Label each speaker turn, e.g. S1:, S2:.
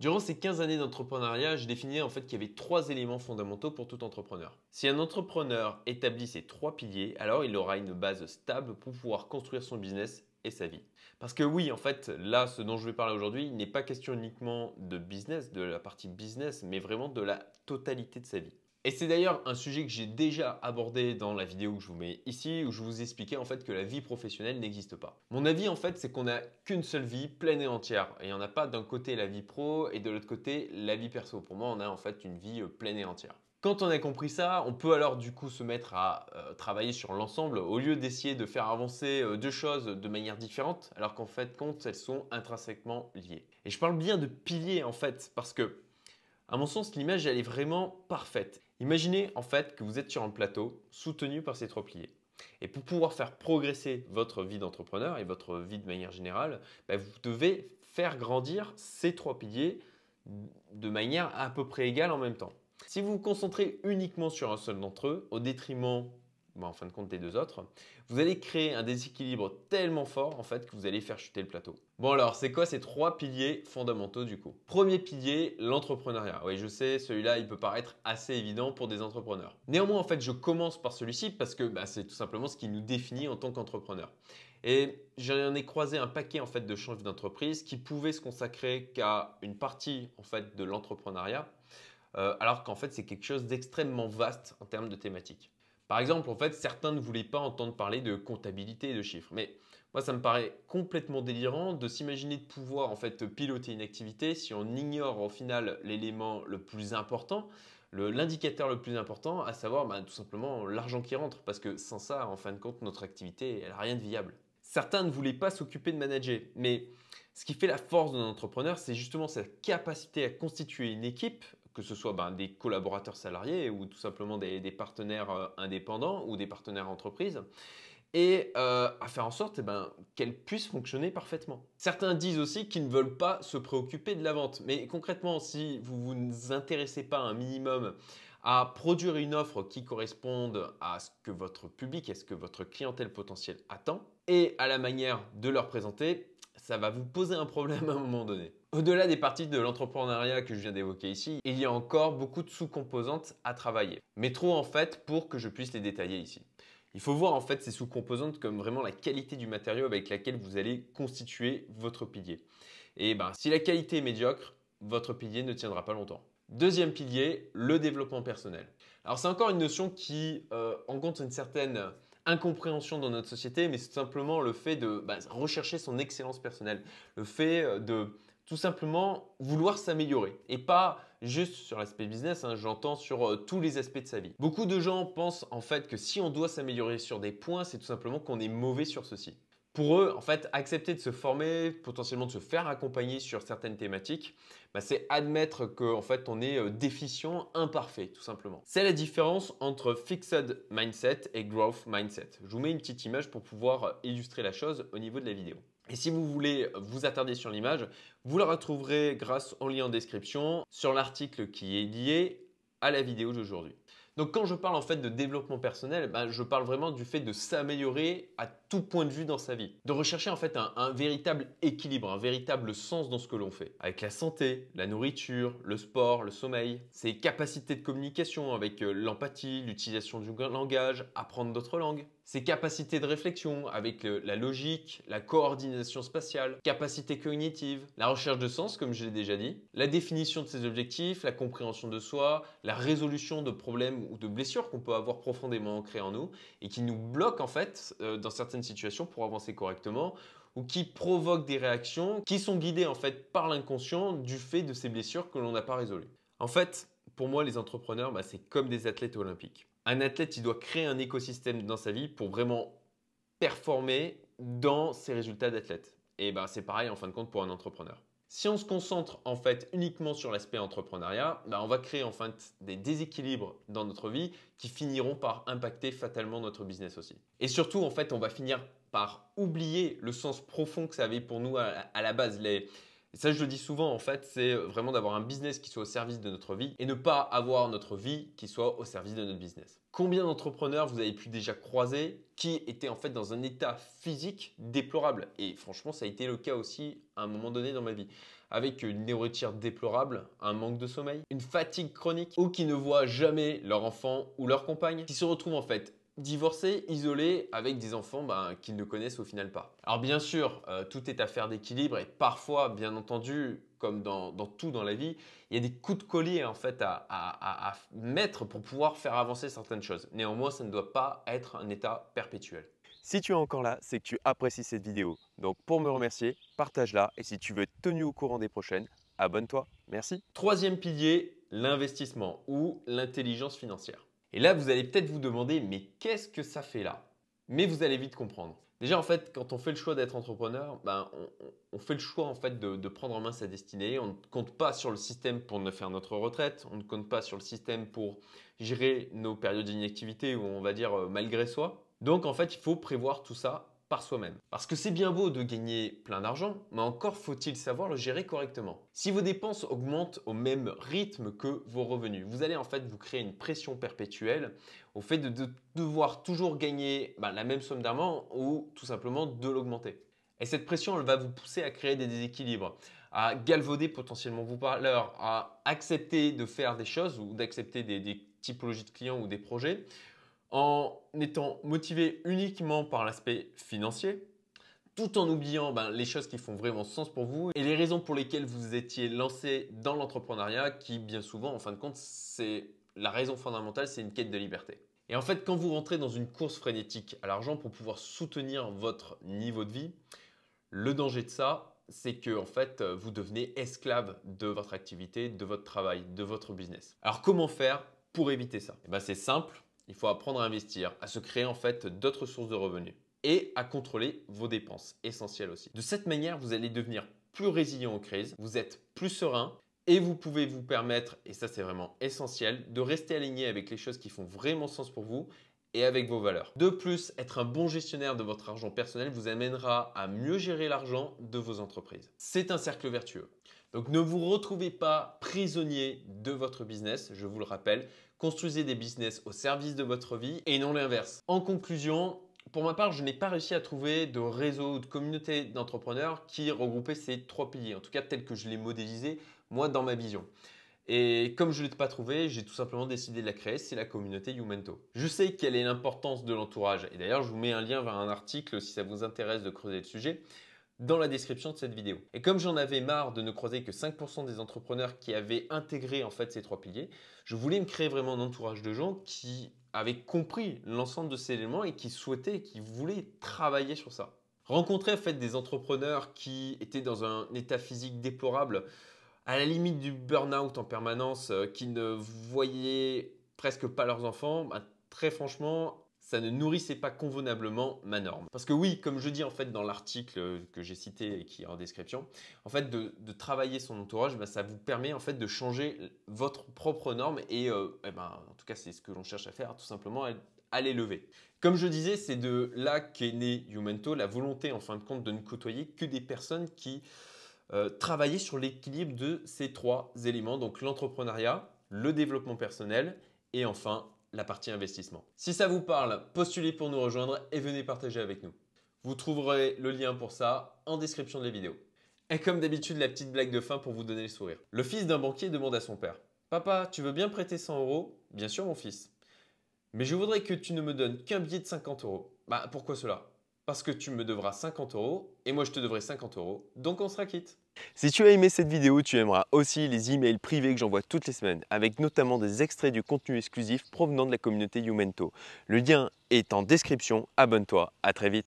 S1: Durant ces 15 années d'entrepreneuriat, je définis en fait qu'il y avait trois éléments fondamentaux pour tout entrepreneur. Si un entrepreneur établit ces trois piliers, alors il aura une base stable pour pouvoir construire son business et sa vie. Parce que oui, en fait, là, ce dont je vais parler aujourd'hui, il n'est pas question uniquement de business, de la partie business, mais vraiment de la totalité de sa vie. Et c'est d'ailleurs un sujet que j'ai déjà abordé dans la vidéo que je vous mets ici, où je vous expliquais en fait que la vie professionnelle n'existe pas. Mon avis en fait, c'est qu'on n'a qu'une seule vie pleine et entière. Et il n'y en a pas d'un côté la vie pro et de l'autre côté la vie perso. Pour moi, on a en fait une vie euh, pleine et entière. Quand on a compris ça, on peut alors du coup se mettre à euh, travailler sur l'ensemble au lieu d'essayer de faire avancer euh, deux choses de manière différente, alors qu'en fait, compte, elles sont intrinsèquement liées. Et je parle bien de piliers en fait, parce que à mon sens, l'image, elle est vraiment parfaite. Imaginez en fait que vous êtes sur un plateau soutenu par ces trois piliers. Et pour pouvoir faire progresser votre vie d'entrepreneur et votre vie de manière générale, bah, vous devez faire grandir ces trois piliers de manière à peu près égale en même temps. Si vous vous concentrez uniquement sur un seul d'entre eux, au détriment en fin de compte des deux autres, vous allez créer un déséquilibre tellement fort en fait que vous allez faire chuter le plateau. Bon alors, c'est quoi ces trois piliers fondamentaux du coup? Premier pilier, l'entrepreneuriat. Oui, je sais, celui-là, il peut paraître assez évident pour des entrepreneurs. Néanmoins, en fait, je commence par celui-ci parce que bah, c'est tout simplement ce qui nous définit en tant qu'entrepreneur. Et j'en ai croisé un paquet en fait de chefs d'entreprise qui pouvaient se consacrer qu'à une partie en fait de l'entrepreneuriat, euh, alors qu'en fait c'est quelque chose d'extrêmement vaste en termes de thématiques. Par exemple, en fait, certains ne voulaient pas entendre parler de comptabilité et de chiffres. Mais moi, ça me paraît complètement délirant de s'imaginer de pouvoir en fait piloter une activité si on ignore au final l'élément le plus important, l'indicateur le, plus important, à savoir bah, tout simplement l'argent qui rentre. Parce que sans ça, en fin de compte, notre activité, elle n'a rien de viable. Certains ne voulaient pas s'occuper de manager, mais ce qui fait la force d'un entrepreneur, c'est justement sa capacité à constituer une équipe que ce soit ben, des collaborateurs salariés ou tout simplement des, partenaires euh, indépendants ou des partenaires entreprises, et euh, à faire en sorte eh ben, qu'elles puissent fonctionner parfaitement. Certains disent aussi qu'ils ne veulent pas se préoccuper de la vente, mais concrètement, si vous ne vous intéressez pas un minimum à produire une offre qui corresponde à ce que votre public, à ce que votre clientèle potentielle attend, et à la manière de leur présenter, ça va vous poser un problème à un moment donné. Au-delà des parties de l'entrepreneuriat que je viens d'évoquer ici, il y a encore beaucoup de sous-composantes à travailler. Mais trop en fait pour que je puisse les détailler ici. Il faut voir en fait ces sous-composantes comme vraiment la qualité du matériau avec laquelle vous allez constituer votre pilier. Et ben, si la qualité est médiocre, votre pilier ne tiendra pas longtemps. Deuxième pilier, le développement personnel. Alors c'est encore une notion qui euh, rencontre une certaine incompréhension dans notre société, mais c'est simplement le fait de bah, rechercher son excellence personnelle, le fait euh, de tout simplement vouloir s'améliorer et pas juste sur l'aspect business, hein, j'entends sur euh, tous les aspects de sa vie. Beaucoup de gens pensent en fait que si on doit s'améliorer sur des points, c'est tout simplement qu'on est mauvais sur ceci. Pour eux, en fait, accepter de se former, potentiellement de se faire accompagner sur certaines thématiques, bah, c'est admettre qu'en fait, on est euh, déficient, imparfait, tout simplement. C'est la différence entre fixed mindset et growth mindset. Je vous mets une petite image pour pouvoir euh, illustrer la chose au niveau de la vidéo. Et si vous voulez vous attarder sur l'image, vous la retrouverez grâce au lien en description sur l'article qui est lié à la vidéo d'aujourd'hui. Donc quand je parle en fait de développement personnel, ben, je parle vraiment du fait de s'améliorer à tout point de vue dans sa vie. De rechercher en fait un, véritable équilibre, un véritable sens dans ce que l'on fait. Avec la santé, la nourriture, le sport, le sommeil, ses capacités de communication avec euh, l'empathie, l'utilisation du langage, apprendre d'autres langues ses capacités de réflexion avec la logique, la coordination spatiale, capacité cognitive, la recherche de sens comme je l'ai déjà dit, la définition de ses objectifs, la compréhension de soi, la résolution de problèmes ou de blessures qu'on peut avoir profondément ancrées en nous et qui nous bloquent en fait euh, dans certaines situations pour avancer correctement ou qui provoquent des réactions qui sont guidées en fait par l'inconscient du fait de ces blessures que l'on n'a pas résolues. En fait, pour moi, les entrepreneurs, bah, c'est comme des athlètes olympiques un athlète, il doit créer un écosystème dans sa vie pour vraiment performer dans ses résultats d'athlète. Et ben, c'est pareil en fin de compte pour un entrepreneur. Si on se concentre en fait uniquement sur l'aspect entrepreneuriat, ben, on va créer en fait des déséquilibres dans notre vie qui finiront par impacter fatalement notre business aussi. Et surtout, en fait, on va finir par oublier le sens profond que ça avait pour nous à, la base. Les, et ça, je le dis souvent, en fait, c'est vraiment d'avoir un business qui soit au service de notre vie et ne pas avoir notre vie qui soit au service de notre business. Combien d'entrepreneurs vous avez pu déjà croiser qui étaient en fait dans un état physique déplorable? Et franchement, ça a été le cas aussi à un moment donné dans ma vie. avec une nourriture déplorable, un manque de sommeil, une fatigue chronique, ou qui ne voient jamais leur enfant ou leur compagne, qui se retrouvent en fait divorcés, isolés, avec des enfants ben, qu'ils ne connaissent au final pas. Alors bien sûr, euh, tout est affaire d'équilibre et parfois, bien entendu, comme dans, tout dans la vie, il y a des coups de collier en fait à, à mettre pour pouvoir faire avancer certaines choses. Néanmoins, ça ne doit pas être un état perpétuel.
S2: Si tu es encore là, c'est que tu apprécies cette vidéo. Donc pour me remercier, partage-la et si tu veux être tenu au courant des prochaines, abonne-toi. Merci.
S1: Troisième pilier, l'investissement ou l'intelligence financière. Et là, vous allez peut-être vous demander, mais qu'est-ce que ça fait là? Mais vous allez vite comprendre. Déjà, en fait, quand on fait le choix d'être entrepreneur, ben, on, fait le choix en fait de, de, prendre en main sa destinée. On ne compte pas sur le système pour ne faire notre retraite. On ne compte pas sur le système pour gérer nos périodes d'inactivité ou on va dire euh, malgré soi. Donc, en fait, il faut prévoir tout ça par soi-même. Parce que c'est bien beau de gagner plein d'argent, mais encore faut-il savoir le gérer correctement. Si vos dépenses augmentent au même rythme que vos revenus, vous allez en fait vous créer une pression perpétuelle au fait de, devoir toujours gagner bah, la même somme d'argent ou tout simplement de l'augmenter. Et cette pression, elle va vous pousser à créer des déséquilibres, à galvauder potentiellement vos valeurs, à accepter de faire des choses ou d'accepter des typologies de clients ou des projets en étant motivé uniquement par l'aspect financier, tout en oubliant ben, les choses qui font vraiment sens pour vous et les raisons pour lesquelles vous étiez lancé dans l'entrepreneuriat qui bien souvent en fin de compte c'est la raison fondamentale c'est une quête de liberté. Et en fait quand vous rentrez dans une course frénétique à l'argent pour pouvoir soutenir votre niveau de vie, le danger de ça c'est que en fait vous devenez esclave de votre activité, de votre travail, de votre business. Alors comment faire pour éviter ça? Eh ben, C'est simple, il faut apprendre à investir, à se créer en fait d'autres sources de revenus et à contrôler vos dépenses, essentielles aussi. De cette manière, vous allez devenir plus résilient aux crises, vous êtes plus serein et vous pouvez vous permettre, et ça c'est vraiment essentiel, de rester aligné avec les choses qui font vraiment sens pour vous et avec vos valeurs. De plus, être un bon gestionnaire de votre argent personnel vous amènera à mieux gérer l'argent de vos entreprises. C'est un cercle vertueux. Donc ne vous retrouvez pas prisonnier de votre business, je vous le rappelle. Construisez des business au service de votre vie et non l'inverse. En conclusion, pour ma part, je n'ai pas réussi à trouver de réseau ou de communauté d'entrepreneurs qui regroupait ces trois piliers, en tout cas tel que je l'ai modélisé moi dans ma vision. Et comme je ne l'ai pas trouvé, j'ai tout simplement décidé de la créer, c'est la communauté Youmento. Je sais quelle est l'importance de l'entourage et d'ailleurs je vous mets un lien vers un article si ça vous intéresse de creuser le sujet dans la description de cette vidéo. Et comme j'en avais marre de ne croiser que 5% des entrepreneurs qui avaient intégré en fait ces trois piliers, je voulais me créer vraiment un entourage de gens qui avaient compris l'ensemble de ces éléments et qui souhaitaient, qui voulaient travailler sur ça. Rencontrer en fait des entrepreneurs qui étaient dans un état physique déplorable, à la limite du burn-out en permanence, euh, qui ne voyaient presque pas leurs enfants, bah, très franchement, ça ne nourrissait pas convenablement ma norme. Parce que oui, comme je dis en fait dans l'article que j'ai cité et qui est en description, en fait de, travailler son entourage, bah, ça vous permet en fait de changer votre propre norme et, euh, eh ben, en tout cas c'est ce que l'on cherche à faire, tout simplement à l'élever. Comme je disais, c'est de là qu'est né Youmento, la volonté en fin de compte de ne côtoyer que des personnes qui euh, travaillaient sur l'équilibre de ces trois éléments, donc l'entrepreneuriat, le développement personnel et enfin la partie investissement. Si ça vous parle, postulez pour nous rejoindre et venez partager avec nous. Vous trouverez le lien pour ça en description de la vidéo. Et comme d'habitude, la petite blague de fin pour vous donner le sourire. Le fils d'un banquier demande à son père Papa, tu veux bien prêter 100 euros? Bien sûr, mon fils. Mais je voudrais que tu ne me donnes qu'un billet de 50 euros. Bah, pourquoi cela? Parce que tu me devras 50 euros et moi je te devrai 50 euros, donc on sera quitte.
S2: Si tu as aimé cette vidéo, tu aimeras aussi les emails privés que j'envoie toutes les semaines, avec notamment des extraits du contenu exclusif provenant de la communauté Youmento. Le lien est en description, abonne-toi, à très vite